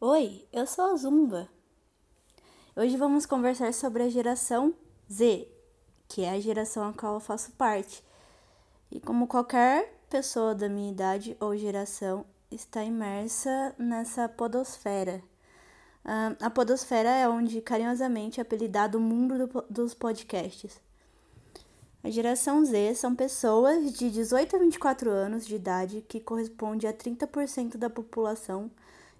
Oi, eu sou a Zumba. Hoje vamos conversar sobre a geração Z, que é a geração a qual eu faço parte. E como qualquer pessoa da minha idade ou geração está imersa nessa podosfera. Uh, a podosfera é onde carinhosamente é apelidado o mundo do, dos podcasts. A geração Z são pessoas de 18 a 24 anos de idade, que corresponde a 30% da população,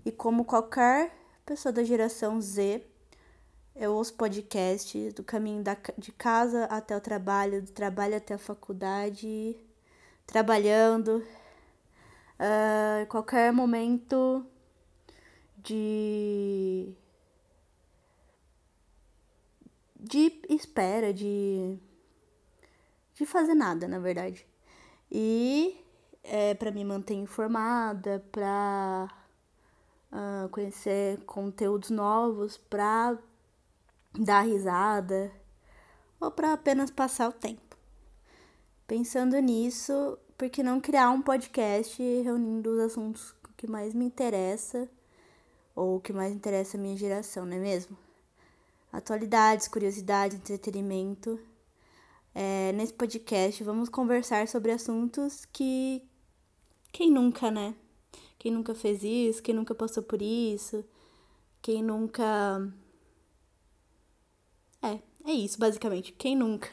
e como qualquer pessoa da geração Z, eu ouço podcasts do caminho da, de casa até o trabalho, do trabalho até a faculdade, trabalhando, uh, qualquer momento de de espera, de de fazer nada, na verdade. E é para me manter informada, para uh, conhecer conteúdos novos, para dar risada ou para apenas passar o tempo. Pensando nisso, por que não criar um podcast reunindo os assuntos que mais me interessa ou que mais interessa a minha geração, não é mesmo? Atualidades, curiosidades, entretenimento é, nesse podcast vamos conversar sobre assuntos que. Quem nunca, né? Quem nunca fez isso, quem nunca passou por isso, quem nunca. É, é isso basicamente. Quem nunca?